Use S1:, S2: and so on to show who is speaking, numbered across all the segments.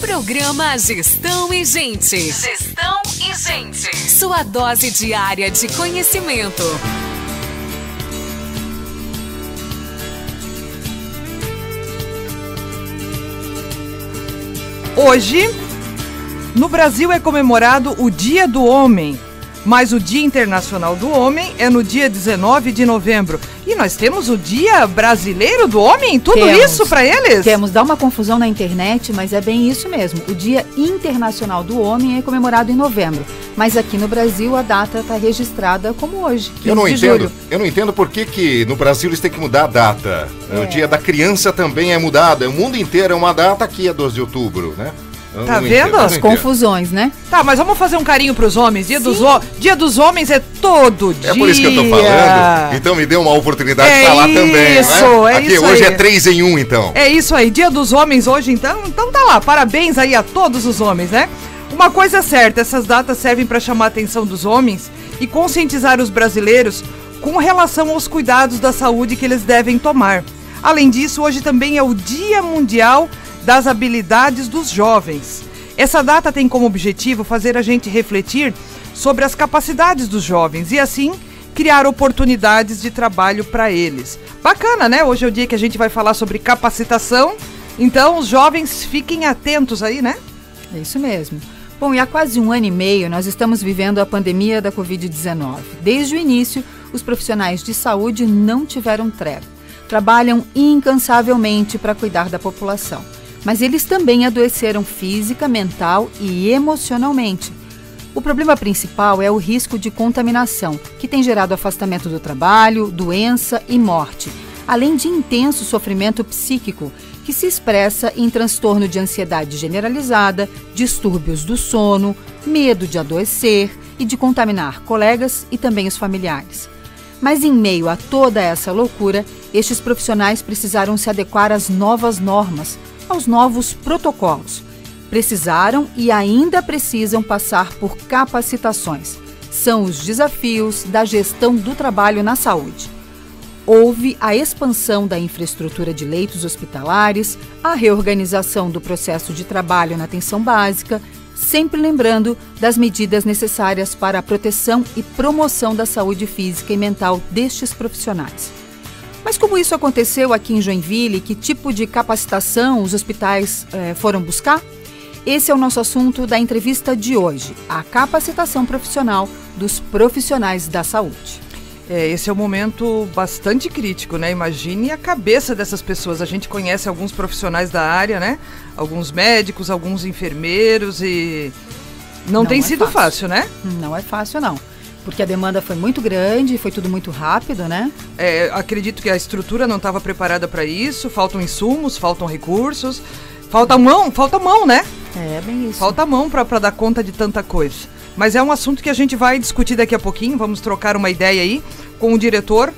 S1: Programa Gestão e Gente. Gestão e Gente. Sua dose diária de conhecimento.
S2: Hoje, no Brasil é comemorado o Dia do Homem, mas o Dia Internacional do Homem é no dia 19 de novembro. E nós temos o Dia Brasileiro do Homem? Tudo
S3: Temos.
S2: isso para eles?
S3: Temos, dá uma confusão na internet, mas é bem isso mesmo. O Dia Internacional do Homem é comemorado em novembro, mas aqui no Brasil a data está registrada como hoje, 15
S4: Eu não
S3: de
S4: entendo.
S3: julho.
S4: Eu não entendo por que, que no Brasil eles têm que mudar a data.
S3: É.
S4: O dia da criança também é mudado. O mundo inteiro é uma data, aqui é 12 de outubro, né? Eu
S2: Tá vendo?
S4: entendo,
S3: As confusões, né?
S2: Tá, mas vamos fazer um carinho pros homens. Dia, dos, ho- dia dos Homens é todo dia.
S4: É por isso que eu tô falando. Então me dê uma oportunidade
S2: É
S4: de falar também.
S2: isso,
S4: né?
S2: é
S4: Aqui
S2: isso
S4: hoje
S2: aí.
S4: é 3 em 1, então.
S2: É isso aí, Dia dos Homens hoje, então. Então tá lá, parabéns aí a todos os homens, né? Uma coisa é certa, essas datas servem para chamar a atenção dos homens e conscientizar os brasileiros com relação aos cuidados da saúde que eles devem tomar. Além disso, hoje também é o Dia Mundial das Habilidades dos Jovens. Essa data tem como objetivo fazer a gente refletir sobre as capacidades dos jovens e assim criar oportunidades de trabalho para eles. Bacana, né? Hoje é o dia que a gente vai falar sobre capacitação. Então, os jovens fiquem atentos aí, né?
S3: É isso mesmo. Bom, e há quase um ano e meio nós estamos vivendo a pandemia da Covid-19. Desde o início, os profissionais de saúde não tiveram trégua. Trabalham incansavelmente para cuidar da população. Mas eles também adoeceram física, mental e emocionalmente. O problema principal é o risco de contaminação, que tem gerado afastamento do trabalho, doença e morte, além de intenso sofrimento psíquico, que se expressa em transtorno de ansiedade generalizada, distúrbios do sono, medo de adoecer e de contaminar colegas e também os familiares. Mas em meio a toda essa loucura, estes profissionais precisaram se adequar às novas normas, aos novos protocolos. Precisaram e ainda precisam passar por capacitações. São os desafios da gestão do trabalho na saúde. Houve a expansão da infraestrutura de leitos hospitalares, a reorganização do processo de trabalho na atenção básica, sempre lembrando das medidas necessárias para a proteção e promoção da saúde física e mental destes profissionais. Mas como isso aconteceu aqui em Joinville, que tipo de capacitação os hospitais eh, foram buscar? Esse é o nosso assunto da entrevista de hoje, a capacitação profissional dos profissionais da saúde.
S2: É, esse é um momento bastante crítico, né? Imagine a cabeça dessas pessoas. A gente conhece alguns profissionais da área, né? Alguns médicos, alguns enfermeiros e não,
S3: Não
S2: tem
S3: é
S2: sido
S3: fácil.
S2: fácil, né?
S3: Não é fácil, não. Porque a demanda foi muito grande, foi tudo muito rápido, né?
S2: É, acredito que a estrutura não estava preparada para isso. Faltam insumos, faltam recursos, falta mão, falta mão, né?
S3: É bem isso.
S2: Falta mão para dar conta de tanta coisa. Mas é um assunto que a gente vai discutir daqui a pouquinho. Vamos trocar uma ideia aí com o diretor,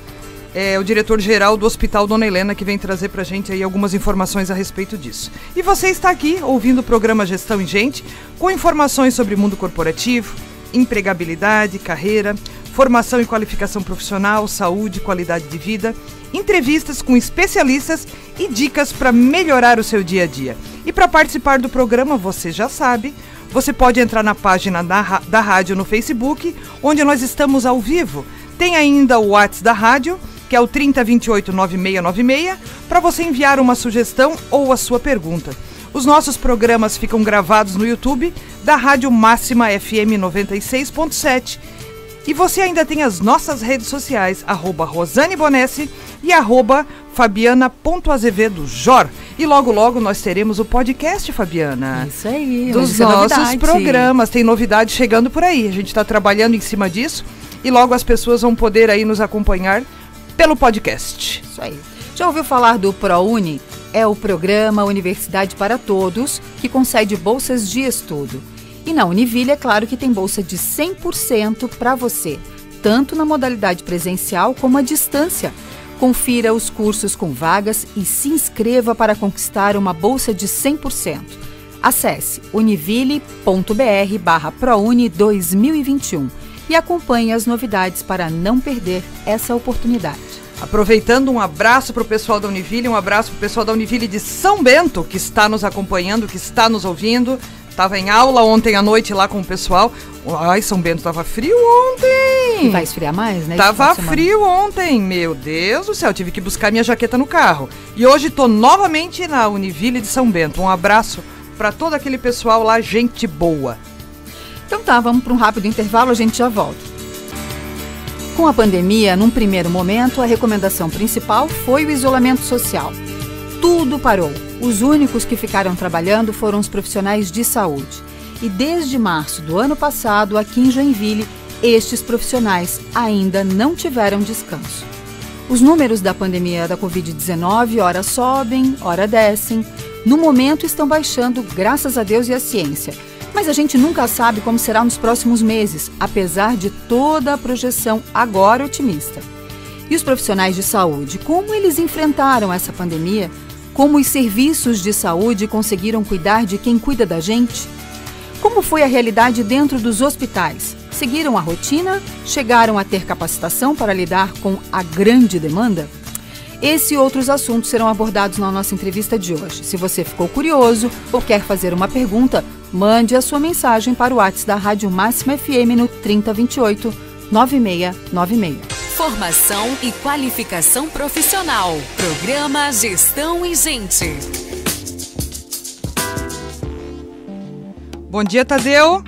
S2: é, o diretor-geral do Hospital Dona Helena, que vem trazer para a gente aí algumas informações a respeito disso. E você está aqui ouvindo o programa Gestão em Gente, com informações sobre mundo corporativo, empregabilidade, carreira, formação e qualificação profissional, saúde, qualidade de vida, entrevistas com especialistas e dicas para melhorar o seu dia a dia. E para participar do programa, você já sabe, você pode entrar na página da, da rádio no Facebook, onde nós estamos ao vivo. Tem ainda o WhatsApp da rádio, que é o 3028 9696, para você enviar uma sugestão ou a sua pergunta. Os nossos programas ficam gravados no YouTube da Rádio Máxima FM 96.7. E você ainda tem as nossas redes sociais, arroba Rosane e arroba Fabiana.azevedo Jor. E logo, logo nós teremos o podcast, Fabiana.
S3: Isso aí.
S2: Dos
S3: é
S2: nossos
S3: novidade.
S2: programas. Tem novidade chegando por aí. A gente está trabalhando em cima disso e logo as pessoas vão poder aí nos acompanhar pelo podcast.
S3: Isso aí. Já ouviu falar do ProUni? É o programa Universidade para Todos, que concede bolsas de estudo. E na Univille, é claro que tem bolsa de 100% para você, tanto na modalidade presencial como à distância. Confira os cursos com vagas e se inscreva para conquistar uma bolsa de 100%. Acesse univille.br barra ProUni 2021 e acompanhe as novidades para não perder essa oportunidade.
S2: Aproveitando um abraço para o pessoal da Univille, um abraço para o pessoal da Univille de São Bento, que está nos acompanhando, que está nos ouvindo. Estava em aula ontem à noite lá com o pessoal. Ai, São Bento estava frio ontem.
S3: E vai esfriar mais, né?
S2: Tava frio ontem, meu Deus do céu. Tive que buscar minha jaqueta no carro. E hoje estou novamente na Univille de São Bento. Um abraço para todo aquele pessoal lá, gente boa.
S3: Então tá, vamos para um rápido intervalo, a gente já volta. Com a pandemia, num primeiro momento, a recomendação principal foi o isolamento social. Tudo parou. Os únicos que ficaram trabalhando foram os profissionais de saúde. E desde março do ano passado, aqui em Joinville, estes profissionais ainda não tiveram descanso. Os números da pandemia da Covid-19 ora sobem, ora descem. No momento estão baixando, graças a Deus e à ciência mas a gente nunca sabe como será nos próximos meses, apesar de toda a projeção agora otimista. E os profissionais de saúde, como eles enfrentaram essa pandemia? Como os serviços de saúde conseguiram cuidar de quem cuida da gente? Como foi a realidade dentro dos hospitais? Seguiram a rotina? Chegaram a ter capacitação para lidar com a grande demanda? Esse e outros assuntos serão abordados na nossa entrevista de hoje. Se você ficou curioso ou quer fazer uma pergunta, mande a sua mensagem para o WhatsApp da Rádio Máxima FM no 3028 9696.
S1: Formação e qualificação profissional. Programa Gestão e Gente.
S2: Bom dia, Tadeu.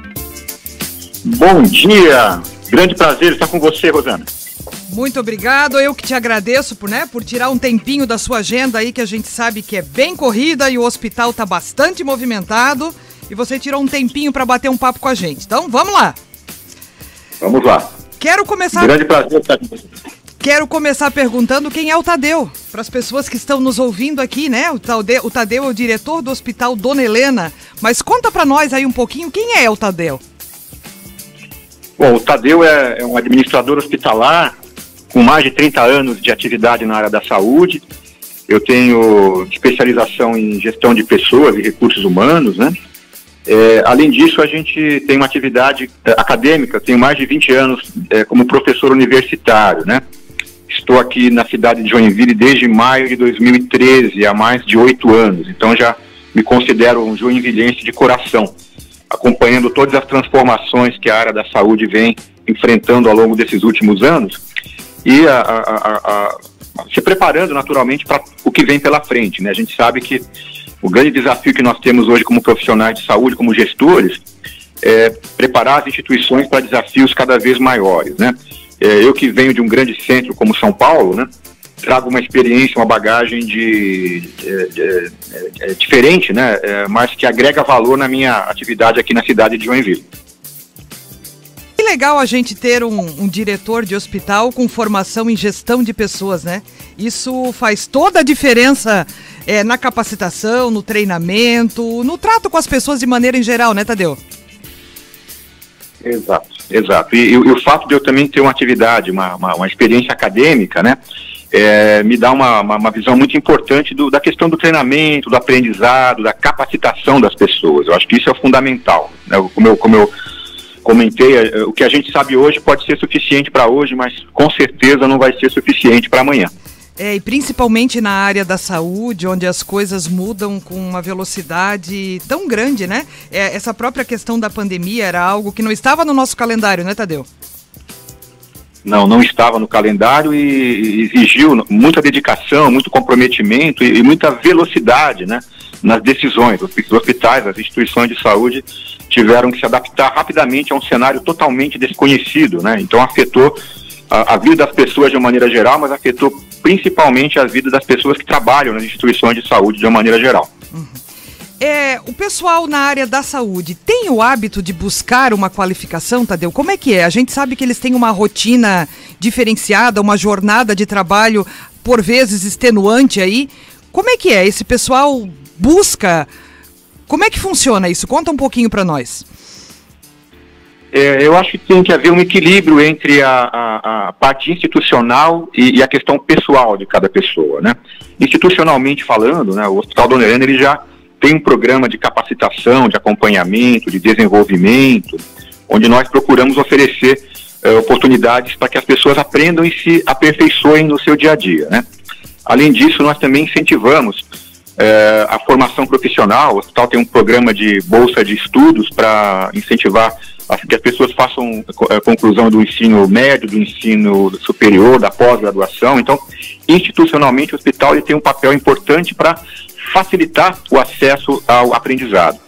S5: Bom dia. Grande prazer estar com você, Rosana.
S2: Muito obrigado. Eu que te agradeço por, né, por tirar um tempinho da sua agenda aí, que a gente sabe que é bem corrida e o hospital está bastante movimentado. E você tirou um tempinho para bater um papo com a gente. Então, vamos lá.
S5: Vamos lá.
S2: Quero começar.
S5: Grande prazer estar com você.
S2: Quero começar perguntando quem é o Tadeu. Para as pessoas que estão nos ouvindo aqui, né? O Tadeu, o Tadeu é o diretor do Hospital Dona Helena. Mas conta para nós aí um pouquinho quem é o Tadeu.
S5: Bom, o Tadeu é, é um administrador hospitalar com mais de 30 anos de atividade na área da saúde. Eu tenho especialização em gestão de pessoas e recursos humanos, né? É, além disso, a gente tem uma atividade é, acadêmica, tenho mais de 20 anos é, como professor universitário, né? Estou aqui na cidade de Joinville desde maio de 2013, há mais de oito anos, então já me considero um joinvilense de coração, acompanhando todas as transformações que a área da saúde vem enfrentando ao longo desses últimos anos e a, a, a, se preparando naturalmente para o que vem pela frente. Né? A gente sabe que o grande desafio que nós temos hoje como profissionais de saúde, como gestores, é preparar as instituições para desafios cada vez maiores. Né? É, eu que venho de um grande centro como São Paulo, né, trago uma experiência, uma bagagem de, de, de, de diferente, né, é, mas que agrega valor na minha atividade aqui na cidade de Joinville
S2: legal a gente ter um, um, diretor de hospital com formação em gestão de pessoas, né? Isso faz toda a diferença é, na capacitação, no treinamento, no trato com as pessoas de maneira em geral, né, Tadeu?
S5: Exato, exato. E, e, e o fato de eu também ter uma atividade, uma, uma, uma experiência acadêmica, né? É, me dá uma, uma, uma, visão muito importante do, da questão do treinamento, do aprendizado, da capacitação das pessoas. Eu acho que isso é fundamental. Né? Como, eu, como eu comentei, é, o que a gente sabe hoje pode ser suficiente para hoje, mas com certeza não vai ser suficiente para amanhã.
S2: É, e principalmente na área da saúde, onde as coisas mudam com uma velocidade tão grande, né? É, essa própria questão da pandemia era algo que não estava no nosso calendário, né, Tadeu?
S5: Não, não estava no calendário e exigiu muita dedicação, muito comprometimento e, muita velocidade, né? Nas decisões. Os hospitais, as instituições de saúde tiveram que se adaptar rapidamente a um cenário totalmente desconhecido, né? Então afetou a, a, vida das pessoas de uma maneira geral, mas afetou principalmente a vida das pessoas que trabalham nas instituições de saúde de uma maneira geral.
S2: Uhum. É, o pessoal na área da saúde tem o hábito de buscar uma qualificação, Tadeu? Como é que é? A gente sabe que eles têm uma rotina diferenciada, uma jornada de trabalho por vezes extenuante aí. Como é que é? Esse pessoal busca como é que funciona isso? Conta um pouquinho para nós.
S5: É, eu acho que tem que haver um equilíbrio entre a, a, a parte institucional e, e, a questão pessoal de cada pessoa, né? Institucionalmente falando, né, o Hospital Dona Helena ele já tem um programa de capacitação, de acompanhamento, de desenvolvimento, onde nós procuramos oferecer é, oportunidades para que as pessoas aprendam e se aperfeiçoem no seu dia a dia, né? Além disso, nós também incentivamos é, a formação profissional. O hospital tem um programa de bolsa de estudos para incentivar que as pessoas façam a conclusão do ensino médio, do ensino superior, da pós-graduação. Então, institucionalmente, o hospital ele tem um papel importante para facilitar o acesso ao aprendizado.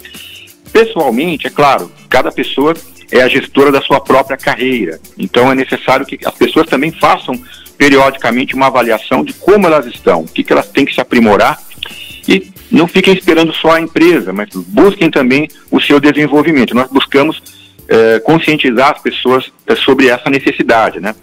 S5: Pessoalmente, é claro, cada pessoa é a gestora da sua própria carreira. Então, é necessário que as pessoas também façam periodicamente uma avaliação de como elas estão, o que, que elas têm que se aprimorar e não fiquem esperando só a empresa, mas busquem também o seu desenvolvimento. Nós buscamos é, conscientizar as pessoas é, sobre essa necessidade, né?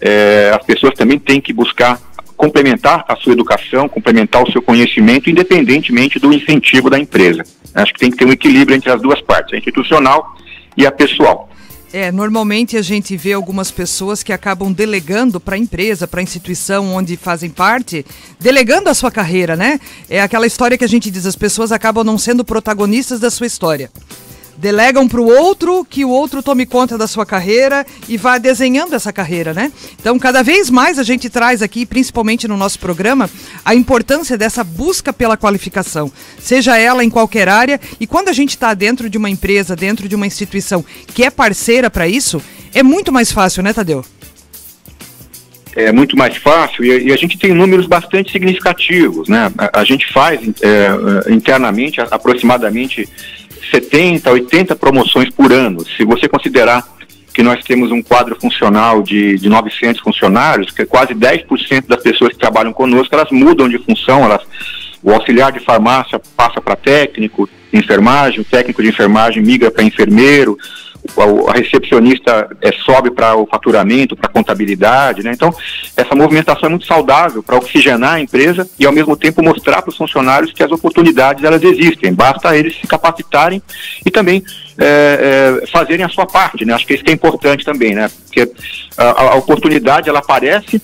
S5: É, as pessoas também têm que buscar complementar a sua educação, complementar o seu conhecimento, independentemente do incentivo da empresa. Acho que tem que ter um equilíbrio entre as duas partes, a institucional e a pessoal.
S2: É, normalmente a gente vê algumas pessoas que acabam delegando para a empresa, para a instituição onde fazem parte, delegando a sua carreira, né? É aquela história que a gente diz, as pessoas acabam não sendo protagonistas da sua história delegam para o outro que o outro tome conta da sua carreira e vá desenhando essa carreira, né? Então, cada vez mais a gente traz aqui, principalmente no nosso programa, a importância dessa busca pela qualificação, seja ela em qualquer área. E quando a gente está dentro de uma empresa, dentro de uma instituição que é parceira para isso, é muito mais fácil, né, Tadeu?
S5: é muito mais fácil e, e, a gente tem números bastante significativos, né? A, a gente faz é, internamente aproximadamente 70, 80 promoções por ano. Se você considerar que nós temos um quadro funcional de, de 900 funcionários, que é quase 10% das pessoas que trabalham conosco, elas mudam de função, elas, o auxiliar de farmácia passa para técnico de enfermagem, o técnico de enfermagem migra para enfermeiro, a recepcionista é, sobe para o faturamento, para a contabilidade, né? Então, essa movimentação é muito saudável para oxigenar a empresa e, ao mesmo tempo, mostrar para os funcionários que as oportunidades elas existem. Basta eles se capacitarem e também é, é, fazerem a sua parte, né? Acho que isso que é importante também, né? Porque a, a oportunidade ela aparece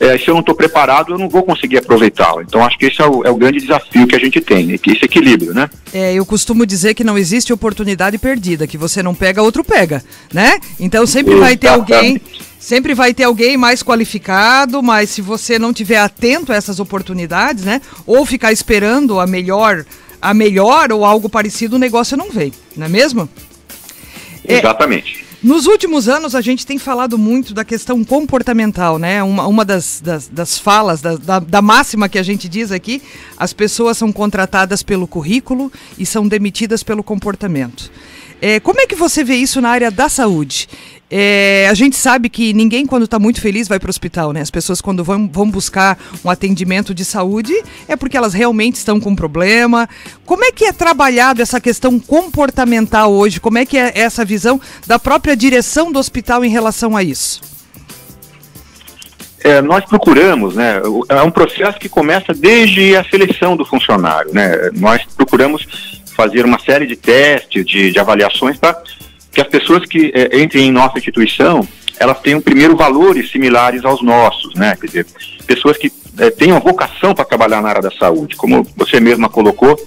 S5: é, se eu não estou preparado, eu não vou conseguir aproveitá-la. Então, acho que esse é o, é o, grande desafio que a gente tem, né? esse equilíbrio, né?
S2: É, eu costumo dizer que não existe oportunidade perdida, que você não pega, outro pega, né? Então, sempre vai ter alguém... Sempre vai ter alguém mais qualificado, mas se você não tiver atento a essas oportunidades, né? Ou ficar esperando a melhor, a melhor ou algo parecido, o negócio não vem, não é mesmo?
S5: Exatamente.
S2: Nos últimos anos, a gente tem falado muito da questão comportamental, né? Uma, uma das, das, das falas, da, da, da, máxima que a gente diz aqui: as pessoas são contratadas pelo currículo e são demitidas pelo comportamento. É, como é que você vê isso na área da saúde? É, a gente sabe que ninguém, quando está muito feliz, vai para o hospital, né? As pessoas, quando vão, vão buscar um atendimento de saúde, é porque elas realmente estão com problema. Como é que é trabalhado essa questão comportamental hoje? Como é que é essa visão da própria direção do hospital em relação a isso?
S5: É, nós procuramos, né? É um processo que começa desde a seleção do funcionário, né? Nós procuramos fazer uma série de testes, de, de avaliações para que as pessoas que é, entrem em nossa instituição, elas tenham primeiro valores similares aos nossos, né? Quer dizer, pessoas que é, tenham vocação para trabalhar na área da saúde. Como você mesma colocou,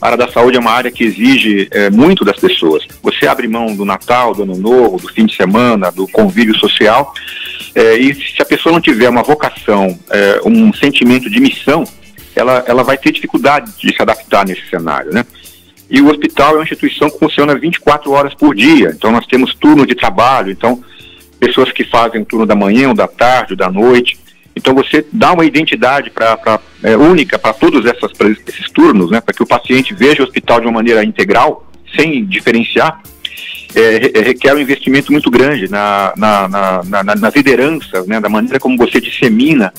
S5: a área da saúde é uma área que exige é, muito das pessoas. Você abre mão do Natal, do Ano Novo, do fim de semana, do convívio social, é, e se a pessoa não tiver uma vocação, um sentimento de missão, ela, ela vai ter dificuldade de se adaptar nesse cenário, né? E o hospital é uma instituição que funciona 24 horas por dia. Então nós temos turno de trabalho, então pessoas que fazem o turno da manhã, ou da tarde, ou da noite. Então você dá uma identidade pra, é, única para todos essas, esses turnos, né, para que o paciente veja o hospital de uma maneira integral, sem diferenciar. É, requer um investimento muito grande na, na, na, na nas lideranças, né, da maneira como você dissemina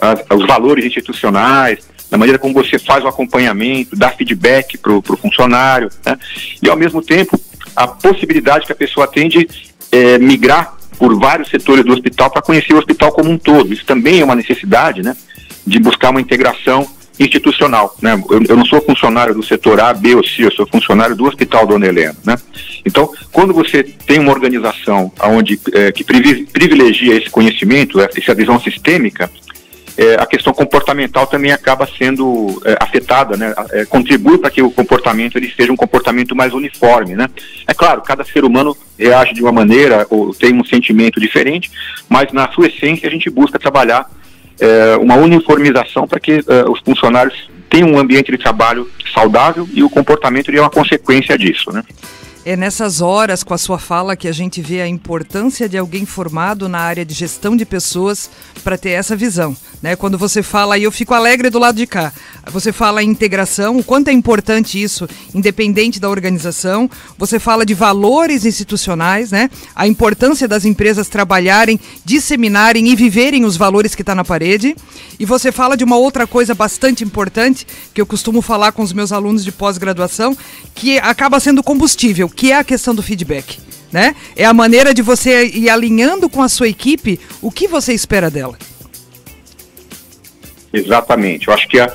S5: as, os valores institucionais, da maneira como você faz o acompanhamento, dá feedback para o funcionário, né? e ao mesmo tempo a possibilidade que a pessoa tem de é, migrar por vários setores do hospital para conhecer o hospital como um todo. Isso também é uma necessidade, né, de buscar uma integração institucional, né? Eu, eu, não sou funcionário do setor A, B ou C, eu sou funcionário do Hospital Dona Helena, né? Então, quando você tem uma organização onde é, que privilegia esse conhecimento, essa visão sistêmica, é, a questão comportamental também acaba sendo é, afetada, né? É, contribui para que o comportamento ele seja um comportamento mais uniforme, né? É claro, cada ser humano reage de uma maneira ou tem um sentimento diferente, mas na sua essência a gente busca trabalhar é, uma uniformização para que é, os funcionários tenham um ambiente de trabalho saudável e o comportamento é uma consequência disso, né?
S2: É nessas horas, com a sua fala, que a gente vê a importância de alguém formado na área de gestão de pessoas para ter essa visão. Né? Quando você fala, e eu fico alegre do lado de cá, você fala em integração, o quanto é importante isso, independente da organização. Você fala de valores institucionais, né? a importância das empresas trabalharem, disseminarem e viverem os valores que está na parede. E você fala de uma outra coisa bastante importante, que eu costumo falar com os meus alunos de pós-graduação, que acaba sendo combustível, que é a questão do feedback. Né? É a maneira de você ir alinhando com a sua equipe o que você espera dela.
S5: Exatamente. Eu acho que a,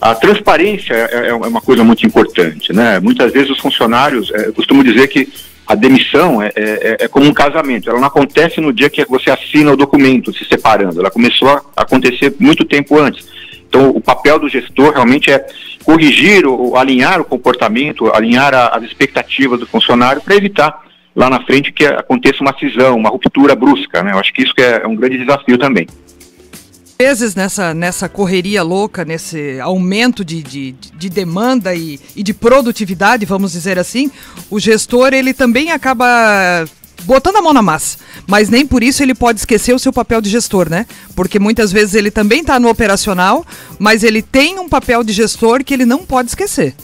S5: a transparência é, é, uma coisa muito importante, né? Muitas vezes os funcionários, é, eu costumo dizer que a demissão é, é, é, como um casamento, ela não acontece no dia que você assina o documento se separando, ela começou a acontecer muito tempo antes. Então, o papel do gestor realmente é corrigir ou alinhar o comportamento, alinhar a, as expectativas do funcionário para evitar lá na frente que aconteça uma cisão, uma ruptura brusca. Né? Eu acho que isso é, é um grande desafio também
S2: vezes nessa, nessa correria louca, nesse aumento de, de, de demanda e, e de produtividade, vamos dizer assim, o gestor ele também acaba botando a mão na massa. Mas nem por isso ele pode esquecer o seu papel de gestor, né? Porque muitas vezes ele também está no operacional, mas ele tem um papel de gestor que ele não pode esquecer.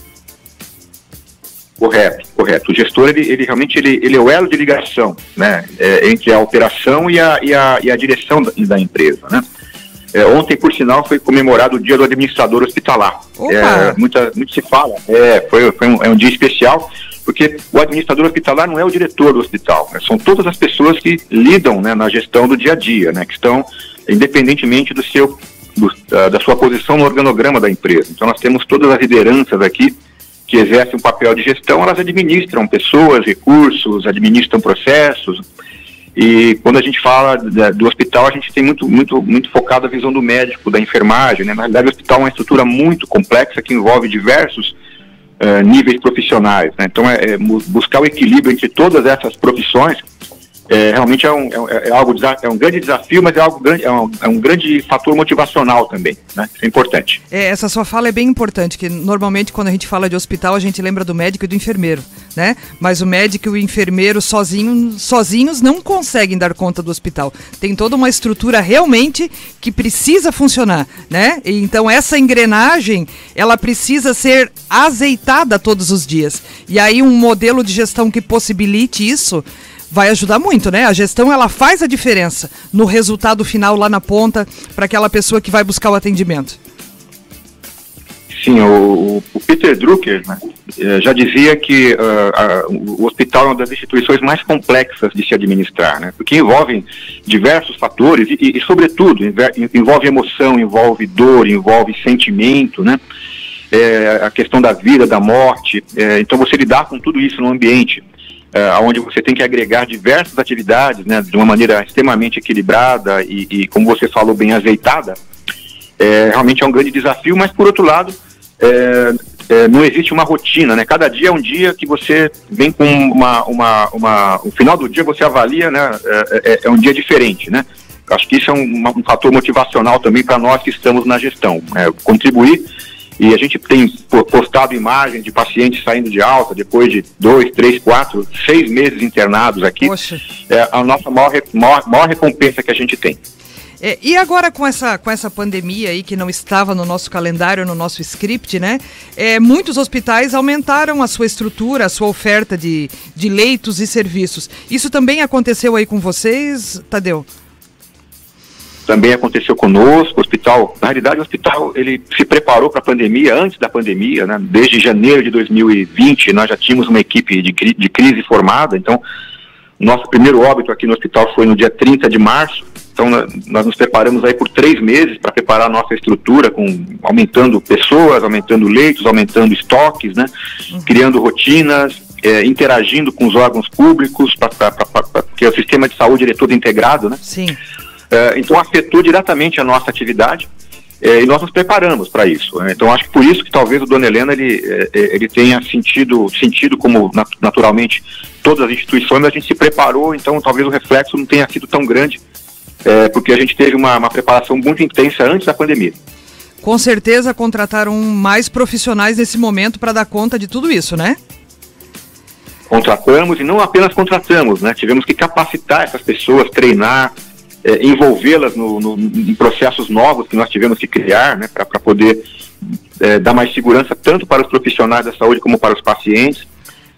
S5: Correto, correto. O gestor, ele, ele realmente ele, ele é o elo de ligação né? É, entre a operação e a, e a, e a direção da, da empresa, né? É, ontem, por sinal, foi comemorado o dia do administrador hospitalar. É, muita, muito se fala, é, foi, foi um, é um dia especial, porque o administrador hospitalar não é o diretor do hospital, né, são todas as pessoas que lidam né, na gestão do dia a dia, né, que estão independentemente do seu, do, da sua posição no organograma da empresa. Então, nós temos todas as lideranças aqui que exercem um papel de gestão, elas administram pessoas, recursos, administram processos, e quando a gente fala do hospital, a gente tem muito, muito, muito focado a visão do médico, da enfermagem. Né? Na realidade, o hospital é uma estrutura muito complexa que envolve diversos uh, níveis profissionais. Né? Então, é, é, buscar o equilíbrio entre todas essas profissões é, realmente é, um, é, é algo, é um grande desafio, mas é, algo é, um, é um grande fator motivacional também, né? Isso é importante.
S2: É, essa sua fala é bem importante, que normalmente quando a gente fala de hospital, a gente lembra do médico e do enfermeiro, né? Mas o médico e o enfermeiro sozinho, sozinhos não conseguem dar conta do hospital. Tem toda uma estrutura realmente que precisa funcionar, né? E, então essa engrenagem, ela precisa ser azeitada todos os dias. E aí um modelo de gestão que possibilite isso vai ajudar muito, né? A gestão ela faz a diferença no resultado final lá na ponta para aquela pessoa que vai buscar o atendimento.
S5: Sim, o, o Peter Drucker né, eh, já dizia que uh, o hospital é uma das instituições mais complexas de se administrar, né, porque envolve diversos fatores e, e, sobretudo, envolve emoção, envolve dor, envolve sentimento, né, é, a questão da vida, da morte. É, então, você lidar com tudo isso no ambiente é, onde você tem que agregar diversas atividades né, de uma maneira extremamente equilibrada e, e como você falou, bem azeitada, é, realmente é um grande desafio, mas por outro lado, é, é, não existe uma rotina, né? Cada dia é um dia que você vem com uma, uma, uma o final do dia você avalia, né? É, é, é um dia diferente, né? Acho que isso é um, um fator motivacional também para nós que estamos na gestão, é, contribuir e a gente tem postado imagens de pacientes saindo de alta depois de dois, três, quatro, seis meses internados aqui. Poxa. É a nossa maior, maior, maior recompensa que a gente tem.
S2: É, e agora com essa, com essa pandemia aí que não estava no nosso calendário, no nosso script, né? É, muitos hospitais aumentaram a sua estrutura, a sua oferta de, de leitos e serviços. Isso também aconteceu aí com vocês, Tadeu?
S5: Também aconteceu conosco, o hospital, na realidade o hospital ele se preparou para a pandemia, antes da pandemia, né? desde janeiro de 2020 nós já tínhamos uma equipe de, de crise formada, então nosso primeiro óbito aqui no hospital foi no dia 30 de março, então nós nos preparamos aí por três meses para preparar a nossa estrutura, com, aumentando pessoas, aumentando leitos, aumentando estoques, né? Uhum. criando rotinas, é, interagindo com os órgãos públicos, porque o sistema de saúde é todo integrado, né?
S2: Sim.
S5: Uh, então afetou diretamente a nossa atividade. é, e nós nos preparamos para isso. Né? Então acho que por isso que talvez o Dona Helena ele, é, ele tenha sentido, sentido como naturalmente todas as instituições, a gente se preparou, então talvez o reflexo não tenha sido tão grande, porque a gente teve uma, uma preparação muito intensa antes da pandemia.
S2: Com certeza contrataram mais profissionais nesse momento para dar conta de tudo isso, né?
S5: Contratamos e não apenas contratamos, né? Tivemos que capacitar essas pessoas, treinar, é, envolvê-las no, no, em processos novos que nós tivemos que criar, né? Para poder é, dar mais segurança tanto para os profissionais da saúde como para os pacientes.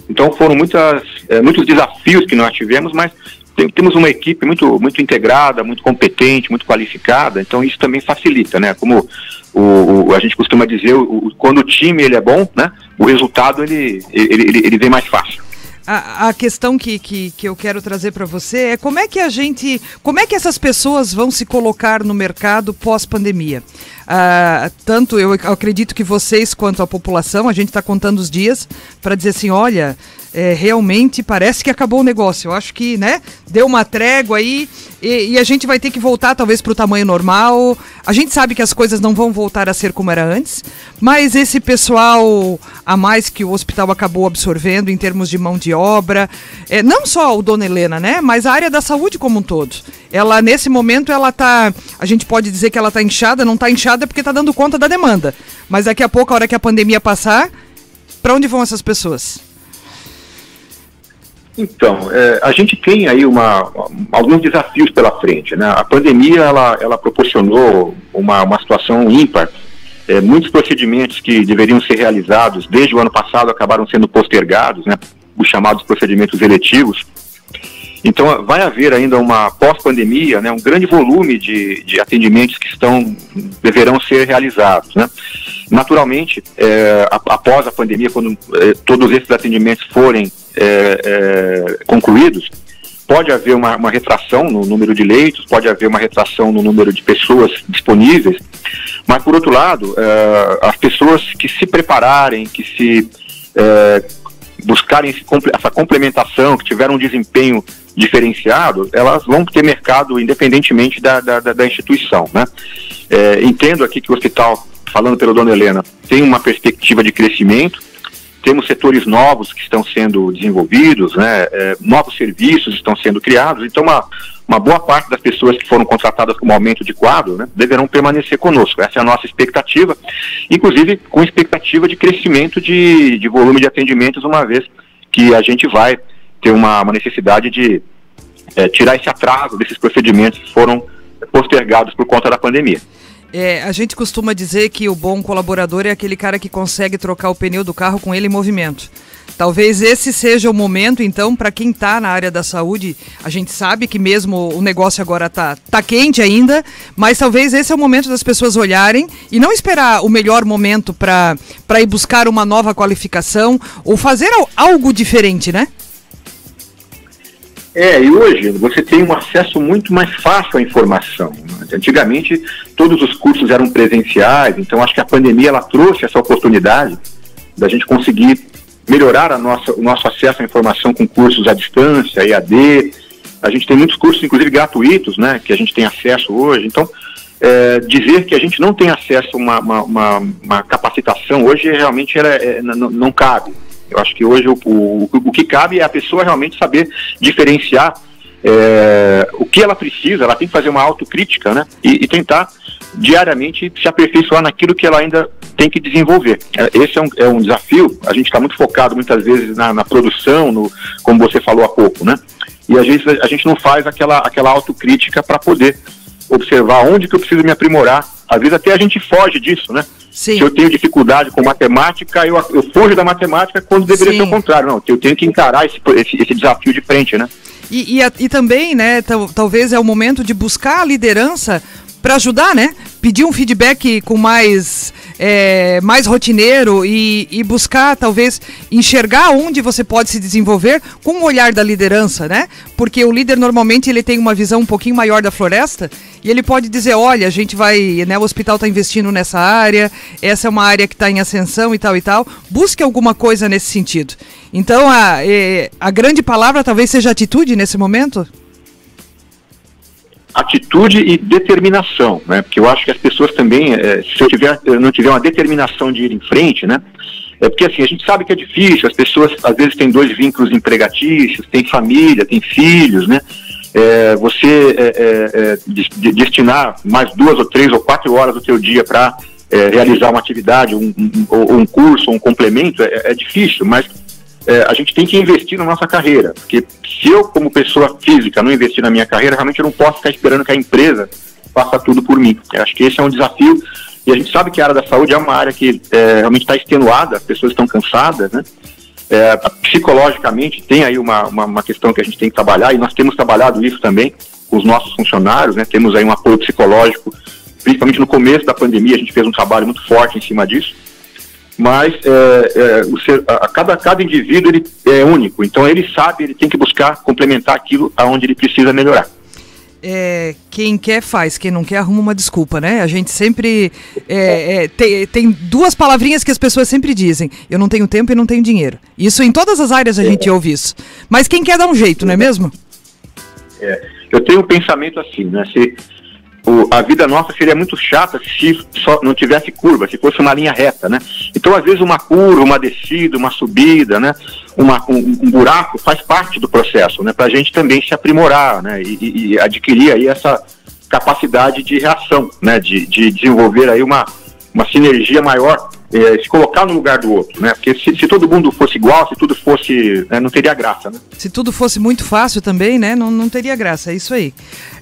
S5: Então foram muitas, é, muitos desafios que nós tivemos, mas tem, temos uma equipe muito, muito integrada, muito competente, muito qualificada, então isso também facilita, né? Como o, o a gente costuma dizer, o, quando o time ele é bom, né? O resultado ele, ele, ele, ele vem mais fácil.
S2: A, a, questão que, que, que eu quero trazer para você é como é que a gente, como é que essas pessoas vão se colocar no mercado pós-pandemia? Uh, tanto eu acredito que vocês quanto a população, a gente está contando os dias para dizer assim, olha, é, realmente parece que acabou o negócio. Eu acho que, né, deu uma trégua aí e, e a gente vai ter que voltar talvez para o tamanho normal. A gente sabe que as coisas não vão voltar a ser como era antes, mas esse pessoal a mais que o hospital acabou absorvendo em termos de mão de obra, é, não só o Dona Helena, né, mas a área da saúde como um todo. Ela, nesse momento, ela tá, a gente pode dizer que ela tá inchada, não tá inchada porque tá dando conta da demanda. Mas daqui a pouco, a hora que a pandemia passar, para onde vão essas pessoas?
S5: Então, é, a gente tem aí uma, alguns desafios pela frente. Né? A pandemia ela, ela proporcionou uma, uma situação ímpar. É, muitos procedimentos que deveriam ser realizados desde o ano passado acabaram sendo postergados, né? os chamados procedimentos eletivos. Então, vai haver ainda uma pós-pandemia, né, um grande volume de, de atendimentos que estão, deverão ser realizados. Né? Naturalmente, é, após a pandemia, quando é, todos esses atendimentos forem é, é, concluídos, pode haver uma, uma, retração no número de leitos, pode haver uma retração no número de pessoas disponíveis, mas, por outro lado, é, as pessoas que se prepararem, que se é, buscarem essa complementação, que tiveram um desempenho diferenciado, elas vão ter mercado independentemente da, da, da instituição. Né? É, entendo aqui que o hospital, falando pela dona Helena, tem uma perspectiva de crescimento, temos setores novos que estão sendo desenvolvidos, né? É, novos serviços estão sendo criados, então uma, uma boa parte das pessoas que foram contratadas como aumento de quadro né, deverão permanecer conosco. Essa é a nossa expectativa, inclusive com expectativa de crescimento de, de volume de atendimentos, uma vez que a gente vai ter uma, uma necessidade de é, tirar esse atraso desses procedimentos que foram postergados por conta da pandemia.
S2: É, a gente costuma dizer que o bom colaborador é aquele cara que consegue trocar o pneu do carro com ele em movimento. Talvez esse seja o momento, então, para quem está na área da saúde. A gente sabe que mesmo o negócio agora está tá quente ainda, mas talvez esse é o momento das pessoas olharem e não esperar o melhor momento para ir buscar uma nova qualificação ou fazer algo diferente, né?
S5: É, e hoje você tem um acesso muito mais fácil à informação. Né? Antigamente todos os cursos eram presenciais, então acho que a pandemia ela trouxe essa oportunidade da gente conseguir melhorar a nossa, o nosso acesso à informação com cursos à distância, EAD. A gente tem muitos cursos, inclusive gratuitos, né, que a gente tem acesso hoje. Então, é, dizer que a gente não tem acesso a uma, uma, uma, uma capacitação hoje realmente era, é, não, não cabe. Eu acho que hoje o, o, o que cabe é a pessoa realmente saber diferenciar é, o que ela precisa, ela tem que fazer uma autocrítica, né? E, e, tentar diariamente se aperfeiçoar naquilo que ela ainda tem que desenvolver. É, esse é um, é um desafio, a gente está muito focado muitas vezes na, na, produção, no, como você falou há pouco, né? E às vezes a, a gente não faz aquela, aquela autocrítica para poder observar onde que eu preciso me aprimorar. Às vezes até a gente foge disso, né? Sim. Se eu tenho dificuldade com matemática, eu, eu fujo da matemática quando deveria Sim. ser o contrário. Não, eu tenho que encarar esse, esse, esse desafio de frente, né?
S2: E, e, e também, né, talvez é o momento de buscar a liderança para ajudar, né? Pedir um feedback com mais é, mais rotineiro e, e, buscar talvez enxergar onde você pode se desenvolver com o olhar da liderança, né? Porque o líder normalmente ele tem uma visão um pouquinho maior da floresta e ele pode dizer, olha, a gente vai, né? O hospital está investindo nessa área, essa é uma área que está em ascensão e tal e tal. Busque alguma coisa nesse sentido. Então a, é, a grande palavra talvez seja atitude nesse momento.
S5: Atitude e determinação, né? Porque eu acho que as pessoas também, é, se eu tiver, eu não tiver uma determinação de ir em frente, né? É porque assim, a gente sabe que é difícil, as pessoas às vezes têm dois vínculos empregatícios, têm família, têm filhos, né? É, você é, é, é de, destinar mais duas ou três ou quatro horas do seu dia para é, realizar uma atividade, um, um, um curso, um complemento, é difícil, mas é, a gente tem que investir na nossa carreira, porque se eu, como pessoa física, não investir na minha carreira, realmente eu não posso ficar esperando que a empresa faça tudo por mim. Eu acho que esse é um desafio, e a gente sabe que a área da saúde é uma área que é, realmente está extenuada, as pessoas estão cansadas, né? É, psicologicamente tem aí uma, uma, uma, questão que a gente tem que trabalhar, e nós temos trabalhado isso também com os nossos funcionários, né? Temos aí um apoio psicológico, principalmente no começo da pandemia, a gente fez um trabalho muito forte em cima disso, mas é, é, ser, a, cada, cada indivíduo ele é único, então ele sabe, ele tem que buscar complementar aquilo aonde ele precisa melhorar.
S2: É, quem quer faz, quem não quer arruma uma desculpa, né? A gente sempre é, é, tem, tem, duas palavrinhas que as pessoas sempre dizem: eu não tenho tempo e não tenho dinheiro. Isso em todas as áreas a gente ouve isso. Mas quem quer dar um jeito, não é mesmo?
S5: É, eu tenho um pensamento assim, né? Se, o, a vida nossa seria muito chata se só não tivesse curva, se fosse uma linha reta, né? Então, às vezes, uma curva, uma descida, uma subida, né? Uma, um, um buraco faz parte do processo, né? Para a gente também se aprimorar, né? E, e, adquirir aí essa capacidade de reação, né? De, de desenvolver aí uma, uma sinergia maior é, se colocar no lugar do outro, né? Porque se, se todo mundo fosse igual, se tudo fosse, né, não teria graça, né?
S2: Se tudo fosse muito fácil também, né? Não, não teria graça, é isso aí.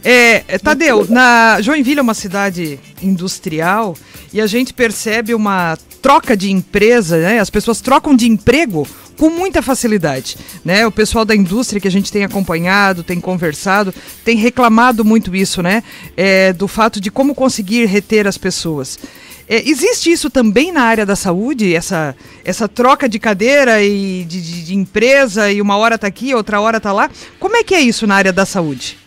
S2: É, é Tadeu, na Joinville é uma cidade industrial e a gente percebe uma troca de empresa, né? As pessoas trocam de emprego com muita facilidade, né? O pessoal da indústria que a gente tem acompanhado, tem conversado, tem reclamado muito isso, né? É, do fato de como conseguir reter as pessoas. É, existe isso também na área da saúde, essa, essa troca de cadeira e de, de, de empresa, e uma hora está aqui, outra hora está lá? Como é que é isso na área da saúde?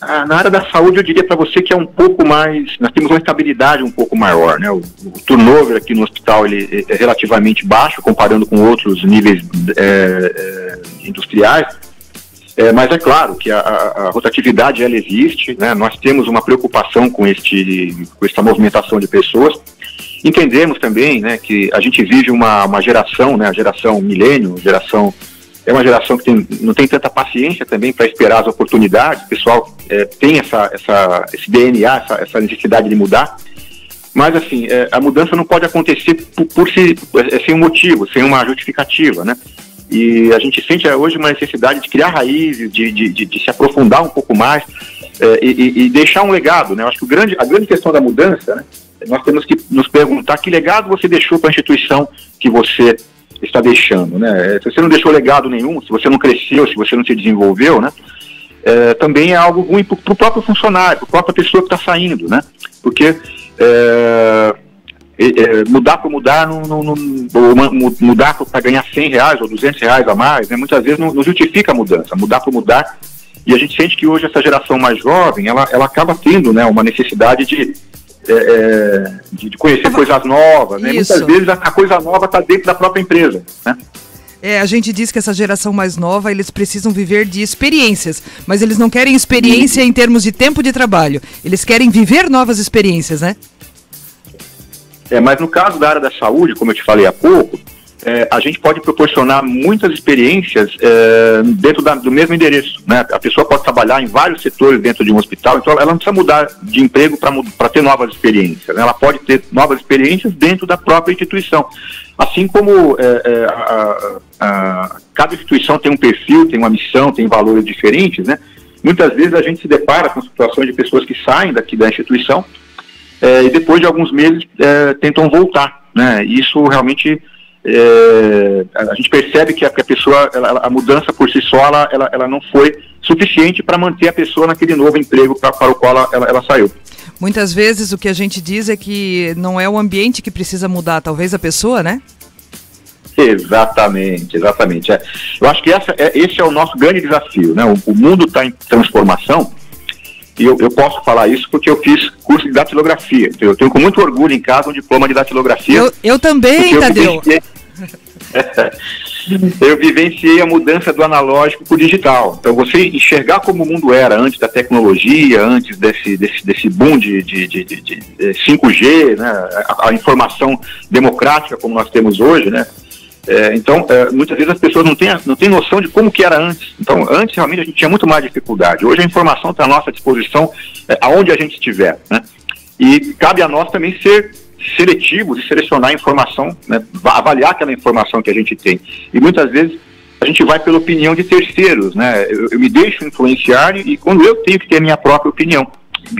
S5: Ah, na área da saúde, eu diria para você que é um pouco mais. Nós temos uma estabilidade um pouco maior, né? O, o turnover aqui no hospital ele é relativamente baixo, comparando com outros níveis é, é, industriais. É, mas é claro que a, a, rotatividade ela existe, né? nós temos uma preocupação com, este, com esta movimentação de pessoas. Entendemos também né, que a gente vive uma, uma geração, né, a geração milênio, geração é uma geração que tem, não tem tanta paciência também para esperar as oportunidades, o pessoal é, tem essa, essa, esse DNA, essa, essa necessidade de mudar. Mas, assim, é, a mudança não pode acontecer por, por si, é, sem um motivo, sem uma justificativa, né? E a gente sente hoje uma necessidade de criar raízes, de, de, de, de se aprofundar um pouco mais é, e, e, deixar um legado. Né? Eu acho que grande, a grande questão da mudança, né, nós temos que nos perguntar que legado você deixou para a instituição que você está deixando. Né? Se você não deixou legado nenhum, se você não cresceu, se você não se desenvolveu, né? É, também é algo ruim para o próprio funcionário, para a própria pessoa que está saindo, né? Porque é, é, mudar por mudar, não, não, não mudar para ganhar 100 reais ou 200 reais a mais, né, muitas vezes não, não, justifica a mudança, mudar por mudar. E a gente sente que hoje essa geração mais jovem, ela, ela acaba tendo né, uma necessidade de, é, é de, de, conhecer coisas novas. Né? Muitas vezes a, a coisa nova está dentro da própria empresa. Né?
S2: É, a gente diz que essa geração mais nova, eles precisam viver de experiências, mas eles não querem experiência em termos de tempo de trabalho. Eles querem viver novas experiências, né?
S5: É, mas no caso da área da saúde, como eu te falei há pouco, é, a gente pode proporcionar muitas experiências é, dentro da, do mesmo endereço. Né? A pessoa pode trabalhar em vários setores dentro de um hospital, então ela não precisa mudar de emprego para ter novas experiências. Né? Ela pode ter novas experiências dentro da própria instituição. Assim como é, é a, a, cada instituição tem um perfil, tem uma missão, tem valores diferentes, né? muitas vezes a gente se depara com situações de pessoas que saem daqui da instituição é, e depois de alguns meses é, tentam voltar. Né? Isso realmente é, a gente percebe que a, que a pessoa, ela, a mudança por si só, ela, ela, ela não foi suficiente para manter a pessoa naquele novo emprego pra, para o qual ela, ela saiu.
S2: Muitas vezes o que a gente diz é que não é o ambiente que precisa mudar, talvez a pessoa, né?
S5: Exatamente, exatamente. É. Eu acho que essa, é, esse é o nosso grande desafio. Né? O, o mundo está em transformação e eu, eu, posso falar isso porque eu fiz curso de datilografia. Eu tenho com muito orgulho em casa um diploma de datilografia.
S2: Eu, eu também, Tadeu.
S5: eu vivenciei a mudança do analógico para o digital. Então, você enxergar como o mundo era antes da tecnologia, antes desse, desse, desse boom de, de, de, de 5G, né, a, a, informação democrática como nós temos hoje, né? É, então, é, muitas vezes as pessoas não têm, não têm noção de como que era antes. Então, antes realmente a gente tinha muito mais dificuldade. Hoje a informação está à nossa disposição, é, aonde a gente estiver, né? E cabe a nós também ser seletivos e selecionar a informação, né, avaliar aquela informação que a gente tem. E muitas vezes a gente vai pela opinião de terceiros, né? Eu, eu me deixo influenciar e, quando eu tenho que ter a minha própria opinião.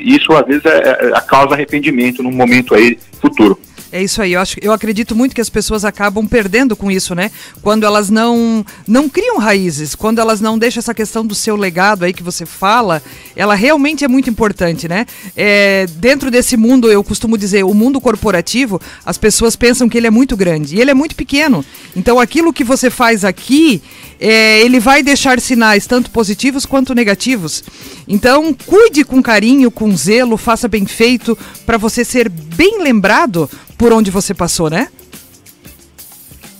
S5: Isso às vezes é, é, causa arrependimento num momento aí futuro.
S2: É isso aí, eu, acho, eu acredito muito que as pessoas acabam perdendo com isso, né? Quando elas não, não criam raízes, quando elas não deixam essa questão do seu legado aí que você fala, ela realmente é muito importante, né? É, dentro desse mundo, eu costumo dizer, o mundo corporativo, as pessoas pensam que ele é muito grande e ele é muito pequeno. Então aquilo que você faz aqui, é, ele vai deixar sinais tanto positivos quanto negativos. Então cuide com carinho, com zelo, faça bem feito para você ser bem lembrado por onde você passou, né?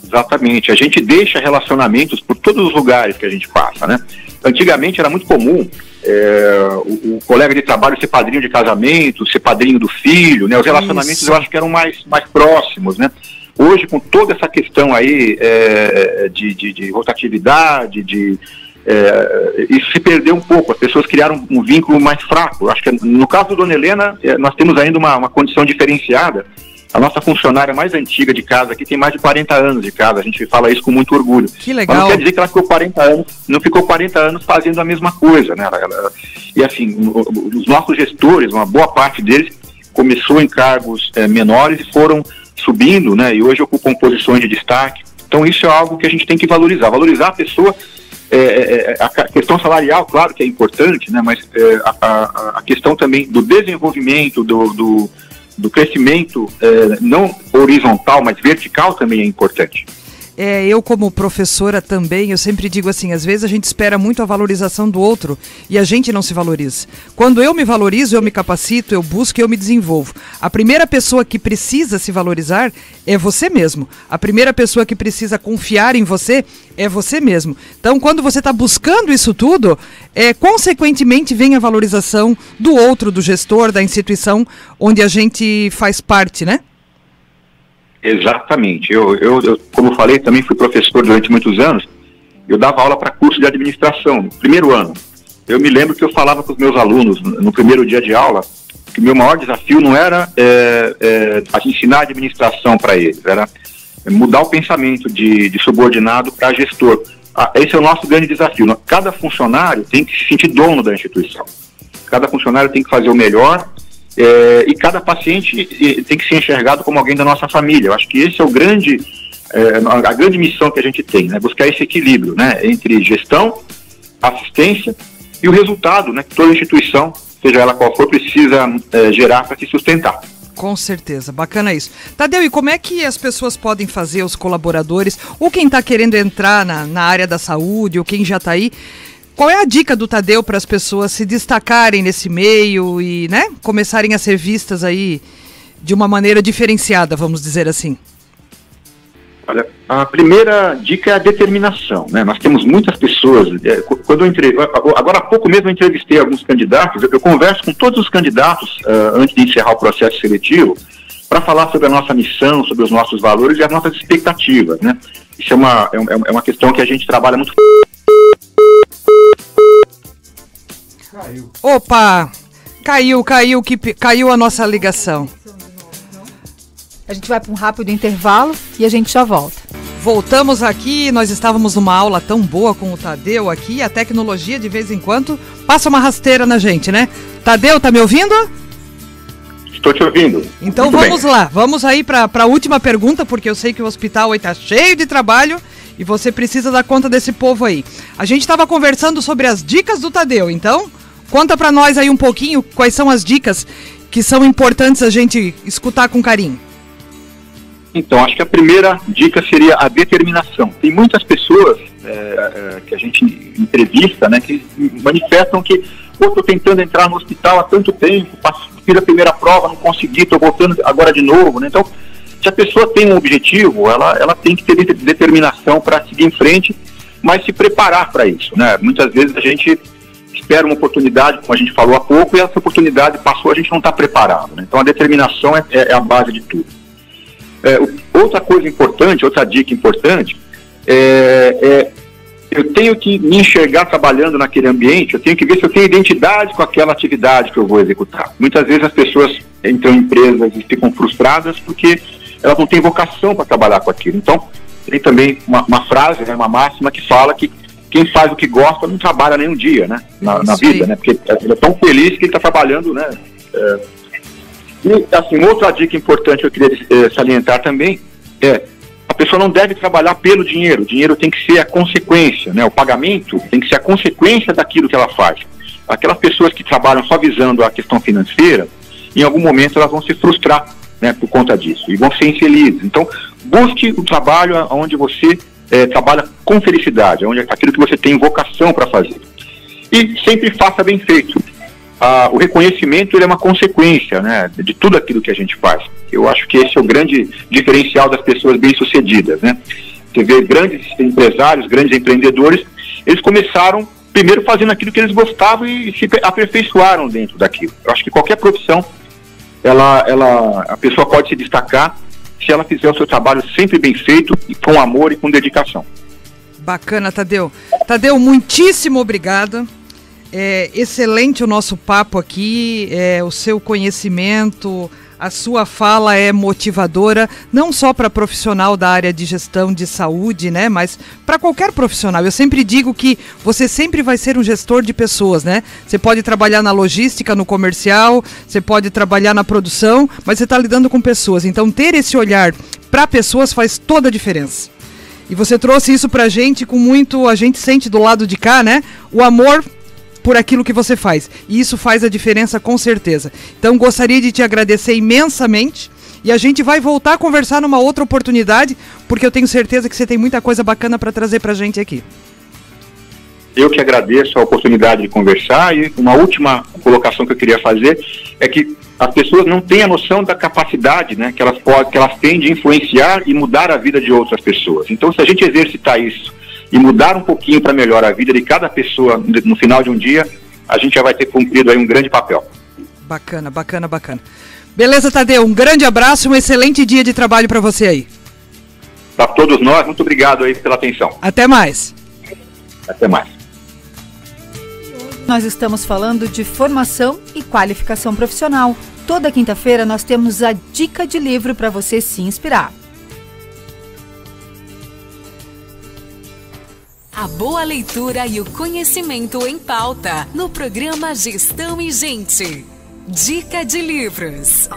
S5: Exatamente. A gente deixa relacionamentos por todos os lugares que a gente passa, né? Antigamente era muito comum é, o, o, colega de trabalho ser padrinho de casamento, ser padrinho do filho, né? Os relacionamentos Isso. eu acho que eram mais, mais próximos, né? Hoje, com toda essa questão aí é, de, de, de, rotatividade, de, é, isso se perdeu um pouco, as pessoas criaram um vínculo mais fraco. Acho que no caso do Dona Helena, é, nós temos ainda uma, uma condição diferenciada, a nossa funcionária mais antiga de casa aqui tem mais de 40 anos de casa, a gente fala isso com muito orgulho.
S2: Que legal.
S5: Mas não quer dizer que ela ficou 40 anos, não ficou 40 anos fazendo a mesma coisa, né? Ela, ela, e assim, os nossos gestores, uma boa parte deles começou em cargos é, menores e foram subindo, né? E hoje ocupam posições de destaque. Então isso é algo que a gente tem que valorizar. Valorizar a pessoa, é, é, é a questão salarial, claro que é importante, né? Mas é, a, a, questão também do desenvolvimento, do, do do crescimento é, não horizontal, mas vertical também é importante.
S2: É, eu como professora também, eu sempre digo assim, às vezes a gente espera muito a valorização do outro e a gente não se valoriza. Quando eu me valorizo, eu me capacito, eu busco e eu me desenvolvo. A primeira pessoa que precisa se valorizar é você mesmo. A primeira pessoa que precisa confiar em você é você mesmo. Então, quando você está buscando isso tudo, é, consequentemente vem a valorização do outro, do gestor, da instituição onde a gente faz parte, né?
S5: Exatamente. Eu, eu, eu, como falei, também fui professor durante muitos anos. Eu dava aula para curso de administração, no primeiro ano. Eu me lembro que eu falava com os meus alunos no primeiro dia de aula que o meu maior desafio não era é, é, ensinar administração para eles, era mudar o pensamento de, de subordinado para gestor. Ah, esse é o nosso grande desafio. Cada funcionário tem que se sentir dono da instituição. Cada funcionário tem que fazer o melhor é, e cada paciente tem que ser enxergado como alguém da nossa família. Eu acho que esse é o grande, é, a grande missão que a gente tem, né? buscar esse equilíbrio né? entre gestão, assistência e o resultado né? que toda instituição, seja ela qual for, precisa é, gerar para se sustentar.
S2: Com certeza, bacana isso. Tadeu, e como é que as pessoas podem fazer, os colaboradores, ou quem está querendo entrar na, na área da saúde, ou quem já está aí, qual é a dica do Tadeu para as pessoas se destacarem nesse meio e, né, começarem a ser vistas aí de uma maneira diferenciada, vamos dizer assim?
S5: Olha, a primeira dica é a determinação, né? Nós temos muitas pessoas. É, quando eu entre... agora há pouco mesmo eu entrevistei alguns candidatos. Eu, converso com todos os candidatos uh, antes de encerrar o processo seletivo para falar sobre a nossa missão, sobre os nossos valores e as nossas expectativas, né? Isso é uma, é, é uma questão que a gente trabalha muito
S2: Caiu. Opa! Caiu, caiu, que caiu a nossa ligação.
S3: A gente vai para um rápido intervalo e a gente já volta.
S2: Voltamos aqui, nós estávamos numa aula tão boa com o Tadeu aqui, a tecnologia de vez em quando passa uma rasteira na gente, né? Tadeu, tá me ouvindo?
S5: Estou te ouvindo.
S2: Então Muito vamos bem. lá, vamos aí para a última pergunta, porque eu sei que o hospital está cheio de trabalho e você precisa dar conta desse povo aí. A gente estava conversando sobre as dicas do Tadeu, então conta para nós aí um pouquinho quais são as dicas que são importantes a gente escutar com carinho.
S5: Então, acho que a primeira dica seria a determinação. Tem muitas pessoas é, é, que a gente entrevista, né, que manifestam que, pô, estou tentando entrar no hospital há tanto tempo, fiz a primeira prova, não consegui, estou voltando agora de novo, né? Então, Se a pessoa tem um objetivo, ela, ela tem que ter determinação para seguir em frente, mas se preparar para isso. Né? Muitas vezes a gente espera uma oportunidade, como a gente falou há pouco, e essa oportunidade passou, a gente não está preparado. Né? Então a determinação é, é, a base de tudo. É, outra coisa importante, outra dica importante, é, é, eu tenho que me enxergar trabalhando naquele ambiente, eu tenho que ver se eu tenho identidade com aquela atividade que eu vou executar. Muitas vezes as pessoas entram em empresas e ficam frustradas porque elas não têm vocação para trabalhar com aquilo. Então, tem também uma, uma frase, né, uma máxima que fala que quem faz o que gosta não trabalha nenhum dia, né? Na, na vida, né? Porque ele é tão feliz que ele está trabalhando, né? É... E, assim, outra dica importante que eu queria é, salientar também é a pessoa não deve trabalhar pelo dinheiro. O dinheiro tem que ser a consequência, né? O pagamento tem que ser a consequência daquilo que ela faz. Aquelas pessoas que trabalham só visando a questão financeira, em algum momento elas vão se frustrar, né? Por conta disso e vão ser infelizes. Então, busque o trabalho onde você é, trabalha com felicidade, onde aquilo que você tem vocação para fazer. E sempre faça bem feito. Ah, o reconhecimento ele é uma consequência né, de tudo aquilo que a gente faz. Eu acho que esse é o grande diferencial das pessoas bem-sucedidas. Né? Você vê grandes empresários, grandes empreendedores, eles começaram primeiro fazendo aquilo que eles gostavam e se aperfeiçoaram dentro daquilo. Eu acho que qualquer profissão, ela, ela, a pessoa pode se destacar se ela fizer o seu trabalho sempre bem feito e com amor e com dedicação.
S2: Bacana, Tadeu. Tadeu, muitíssimo obrigada. É excelente o nosso papo aqui, é, o seu conhecimento, a sua fala é motivadora, não só para profissional da área de gestão de saúde, né, mas para qualquer profissional. Eu sempre digo que você sempre vai ser um gestor de pessoas, né? Você pode trabalhar na logística, no comercial, você pode trabalhar na produção, mas você está lidando com pessoas. Então, ter esse olhar para pessoas faz toda a diferença. E você trouxe isso para a gente com muito, a gente sente do lado de cá, né? O amor por aquilo que você faz. E isso faz a diferença com certeza. Então gostaria de te agradecer imensamente. E a gente vai voltar a conversar numa outra oportunidade, porque eu tenho certeza que você tem muita coisa bacana para trazer para a gente aqui.
S5: Eu que agradeço a oportunidade de conversar e uma última colocação que eu queria fazer é que as pessoas não têm a noção da capacidade né, que, elas podem, que elas têm de influenciar e mudar a vida de outras pessoas. Então, se a gente exercitar isso e mudar um pouquinho para melhor a vida de cada pessoa no final de um dia, a gente já vai ter cumprido aí um grande papel.
S2: Bacana, bacana, bacana. Beleza, Tadeu, um grande abraço e um excelente dia de trabalho para você aí.
S5: Para todos nós, muito obrigado aí pela atenção.
S2: Até mais.
S5: Até mais.
S3: Nós estamos falando de formação e qualificação profissional. Toda quinta-feira nós temos a dica de livro para você se inspirar.
S1: A boa leitura e o conhecimento em pauta no programa Gestão e Gente. Dica de livros.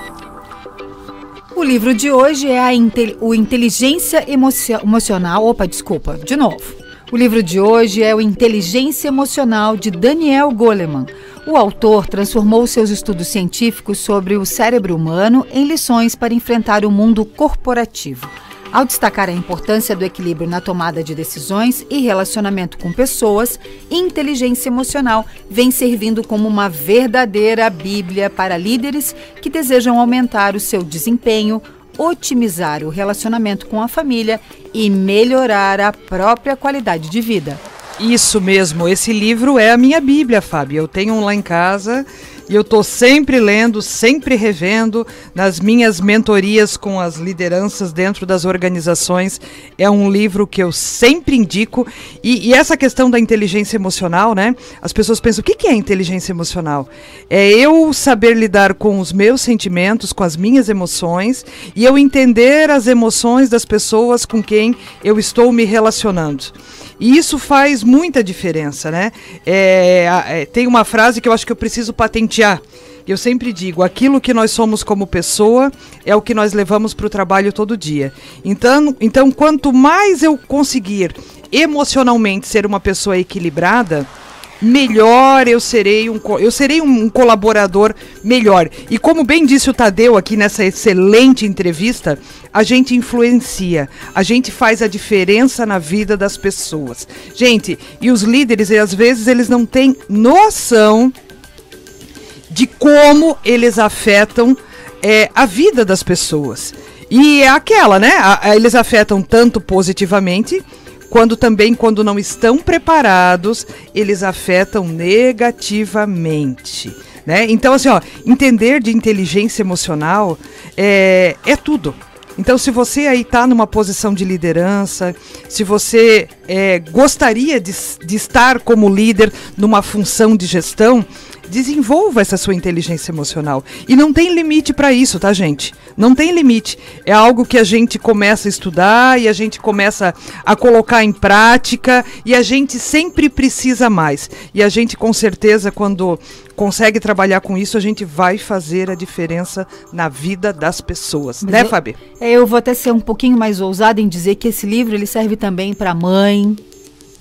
S3: O livro de hoje é a Intel o Inteligência Emocional. Opa, desculpa, de novo. O livro de hoje é o Inteligência Emocional de Daniel Goleman. O autor transformou seus estudos científicos sobre o cérebro humano em lições para enfrentar o mundo corporativo. Ao destacar a importância do equilíbrio na tomada de decisões e relacionamento com pessoas, inteligência emocional vem servindo como uma verdadeira Bíblia para líderes que desejam aumentar o seu desempenho, otimizar o relacionamento com a família e melhorar a própria qualidade de vida.
S2: Isso mesmo, esse livro é a minha Bíblia, Fábio. Eu tenho um lá em casa e eu estou sempre lendo, sempre revendo nas minhas mentorias com as lideranças dentro das organizações. É um livro que eu sempre indico. E, e essa questão da inteligência emocional, né? As pessoas pensam: o que, que é inteligência emocional? É eu saber lidar com os meus sentimentos, com as minhas emoções e eu entender as emoções das pessoas com quem eu estou me relacionando. E isso faz muita diferença, né? É, é, tem uma frase que eu acho que eu preciso patentear. Eu sempre digo, aquilo que nós somos como pessoa é o que nós levamos para o trabalho todo dia. Então, então, quanto mais eu conseguir emocionalmente ser uma pessoa equilibrada, melhor eu serei um eu serei um colaborador melhor. E como bem disse o Tadeu aqui nessa excelente entrevista, a gente influencia, a gente faz a diferença na vida das pessoas. Gente, e os líderes, às vezes eles não têm noção de como eles afetam é, a vida das pessoas. E é aquela, né? Eles afetam tanto positivamente, quando também, quando não estão preparados, eles afetam negativamente. Né? Então, assim, ó, entender de inteligência emocional é, é tudo. Então, se você aí está numa posição de liderança, se você é, gostaria de, de estar como líder numa função de gestão, desenvolva essa sua inteligência emocional. E não tem limite para isso, tá, gente? Não tem limite. É algo que a gente começa a estudar e a gente começa a colocar em prática e a gente sempre precisa mais. E a gente, com certeza, quando consegue trabalhar com isso, a gente vai fazer a diferença na vida das pessoas.
S3: Mas
S2: né, Fabi?
S3: É, Eu vou até ser um pouquinho mais ousada em dizer que esse livro ele serve também para mãe,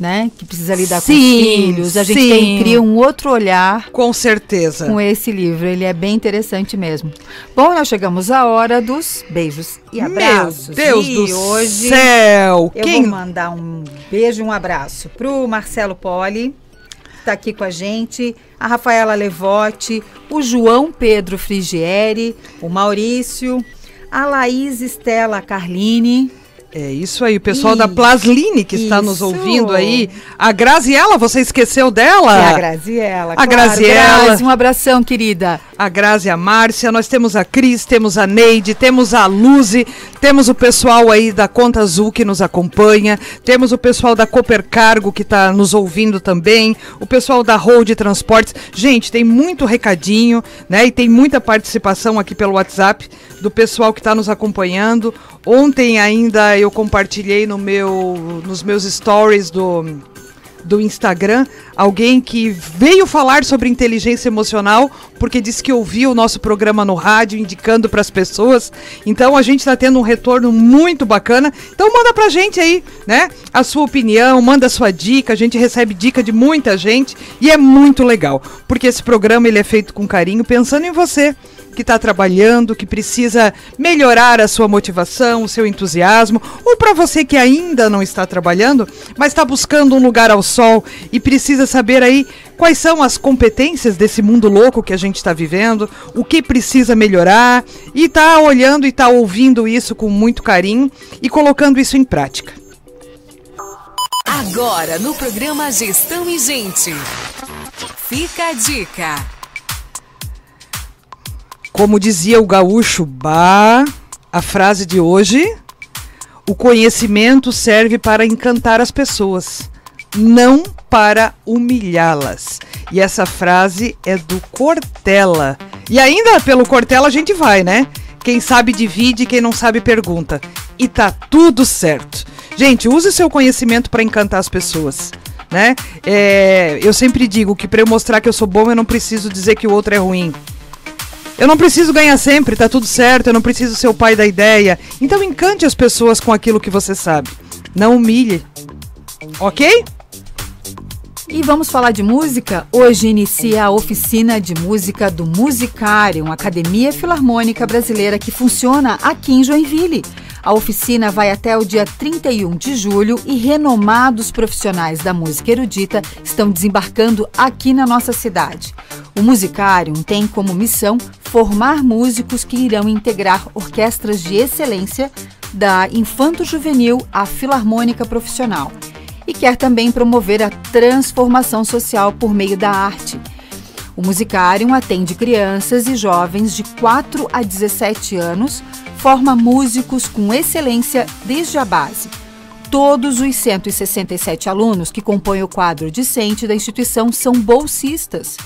S3: né, que precisa lidar com os
S2: Sim,
S3: filhos. A gente
S2: sim.
S3: tem, cria um outro olhar
S2: Com certeza.
S3: com esse livro. Ele é bem interessante mesmo. Bom, nós chegamos à hora dos beijos e abraços.
S2: Meu Deus
S3: e
S2: do
S3: hoje
S2: céu!
S3: eu
S2: Quem
S3: vou mandar um beijo e um abraço pro Marcelo Poli, que está aqui com a gente, a Rafaela Levote, o João Pedro Frigieri, o Maurício, a Laís Estela Carline.
S2: É isso aí, o pessoal
S3: Ih,
S2: da Plasline que está nos
S3: isso.
S2: ouvindo aí. A Graziela, você esqueceu dela?
S3: E a Graziela.
S2: A Graziela.
S3: Grazi, um abração, querida.
S2: a Grazi e a Márcia, nós temos a Cris, temos a Neide, temos a Luzi, temos o pessoal aí da Conta Azul que nos acompanha, temos o pessoal da Cooper Cargo que está nos ouvindo também, o pessoal da Road Transportes. Gente, tem muito recadinho, né? E tem muita participação aqui pelo WhatsApp do pessoal que está nos acompanhando. Ontem ainda eu compartilhei no meu, nos meus stories do do Instagram, alguém que veio falar sobre inteligência emocional porque disse que ouviu o nosso programa no rádio indicando para as pessoas. Então a gente está tendo um retorno muito bacana. Então manda pra gente aí, né? A sua opinião, manda a sua dica. A gente recebe dica de muita gente e é muito legal, porque esse programa ele é feito com carinho, pensando em você que está trabalhando, que precisa melhorar a sua motivação, o seu entusiasmo, ou para você que ainda não está trabalhando, mas está buscando um lugar ao sol e precisa saber aí quais são as competências desse mundo louco que a gente está vivendo, o que precisa melhorar e está olhando e está ouvindo isso com muito carinho e colocando isso em prática.
S1: Agora no programa Gestão e Gente. Fica a dica.
S2: Como dizia o gaúcho Bah, a frase de hoje: o conhecimento serve para encantar as pessoas, não para humilhá-las. E essa frase é do Cortella. E ainda pelo Cortella a gente vai, né? Quem sabe divide, quem não sabe pergunta. E tá tudo certo. Gente, use seu conhecimento para encantar as pessoas. Né? É, eu sempre digo que para eu mostrar que eu sou bom, eu não preciso dizer que o outro é ruim. Eu não preciso ganhar sempre, tá tudo certo, eu não preciso ser o pai da ideia. Então encante as pessoas com aquilo que você sabe. Não humilhe. Ok?
S3: E vamos falar de música? Hoje inicia a oficina de música do Musicário, uma academia filarmônica brasileira que funciona aqui em Joinville. A oficina vai até o dia 31 de julho e renomados profissionais da música erudita estão desembarcando aqui na nossa cidade. O Musicário tem como missão formar músicos que irão integrar orquestras de excelência da Infanto Juvenil à Filarmônica Profissional e quer também promover a transformação social por meio da arte. O Musicarium atende crianças e jovens de 4 a 17 anos, forma músicos com excelência desde a base. Todos os 167 alunos que compõem o quadro discente da instituição são bolsistas.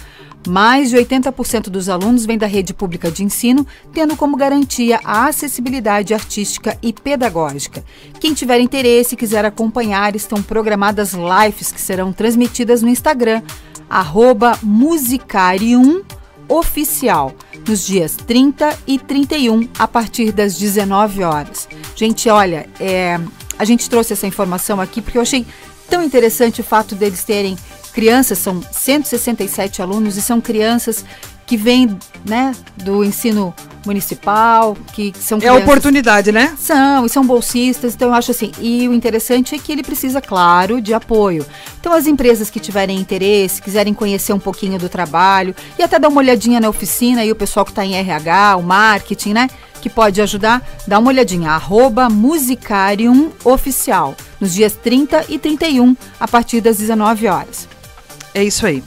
S3: Mais de 80% dos alunos vêm da rede pública de ensino, tendo como garantia a acessibilidade artística e pedagógica. Quem tiver interesse e quiser acompanhar, estão programadas lives que serão transmitidas no Instagram, arroba musicarium oficial, nos dias 30 e 31, a partir das 19 horas. Gente, olha, é, a gente trouxe essa informação aqui porque eu achei tão interessante o fato deles terem crianças, são 167 alunos e são crianças que vêm né, do ensino municipal, que são
S2: É
S3: crianças...
S2: oportunidade, né?
S3: São, e são bolsistas, então eu acho assim. E o interessante é que ele precisa, claro, de apoio. Então, as empresas que tiverem interesse, quiserem conhecer um pouquinho do trabalho e até dar uma olhadinha na oficina e o pessoal que está em RH, o marketing, né? Que pode ajudar, dá uma olhadinha, arroba Musicarium Oficial, nos dias 30 e 31, a partir das 19 horas.
S2: É isso aí.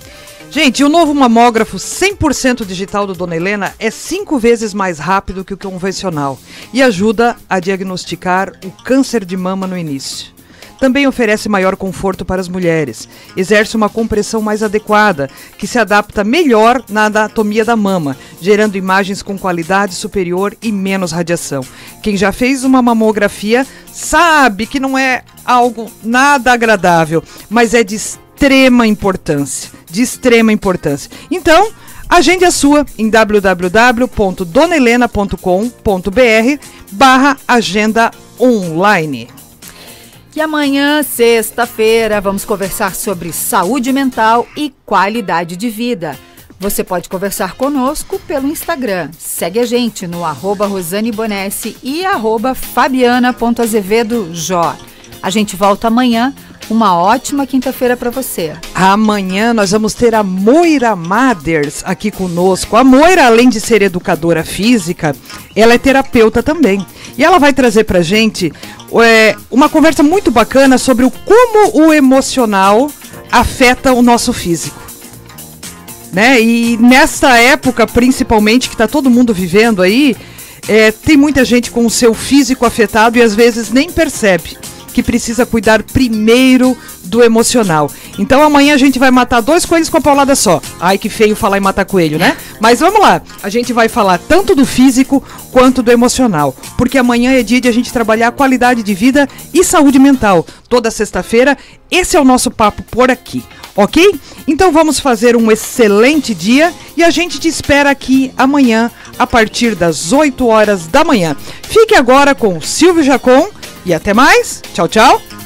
S2: Gente, o novo mamógrafo 100% digital do Dona Helena é cinco vezes mais rápido que o convencional e ajuda a diagnosticar o câncer de mama no início. Também oferece maior conforto para as mulheres, exerce uma compressão mais adequada, que se adapta melhor na anatomia da mama, gerando imagens com qualidade superior e menos radiação. Quem já fez uma mamografia sabe que não é algo nada agradável, mas é de extrema importância, de extrema importância. Então, agende a sua em www.donelena.com.br barra agenda online.
S3: E amanhã, sexta-feira, vamos conversar sobre saúde mental e qualidade de vida. Você pode conversar conosco pelo Instagram. Segue a gente no arroba Rosane Bonessi e arroba fabiana.azevedo A gente volta amanhã uma ótima quinta-feira para você.
S2: Amanhã nós vamos ter a Moira Maders aqui conosco. A Moira, além de ser educadora física, ela é terapeuta também. E ela vai trazer para gente é, uma conversa muito bacana sobre o como o emocional afeta o nosso físico. Né? E nessa época, principalmente, que está todo mundo vivendo aí, é, tem muita gente com o seu físico afetado e às vezes nem percebe que precisa cuidar primeiro do emocional. Então amanhã a gente vai matar dois coelhos com a paulada só. Ai, que feio falar em matar coelho, né? Mas vamos lá. A gente vai falar tanto do físico quanto do emocional. Porque amanhã é dia de a gente trabalhar qualidade de vida e saúde mental. Toda sexta-feira, esse é o nosso papo por aqui. Ok? Então vamos fazer um excelente dia e a gente te espera aqui amanhã a partir das 8 horas da manhã. Fique agora com Silvio Jacon e até mais. Tchau, tchau.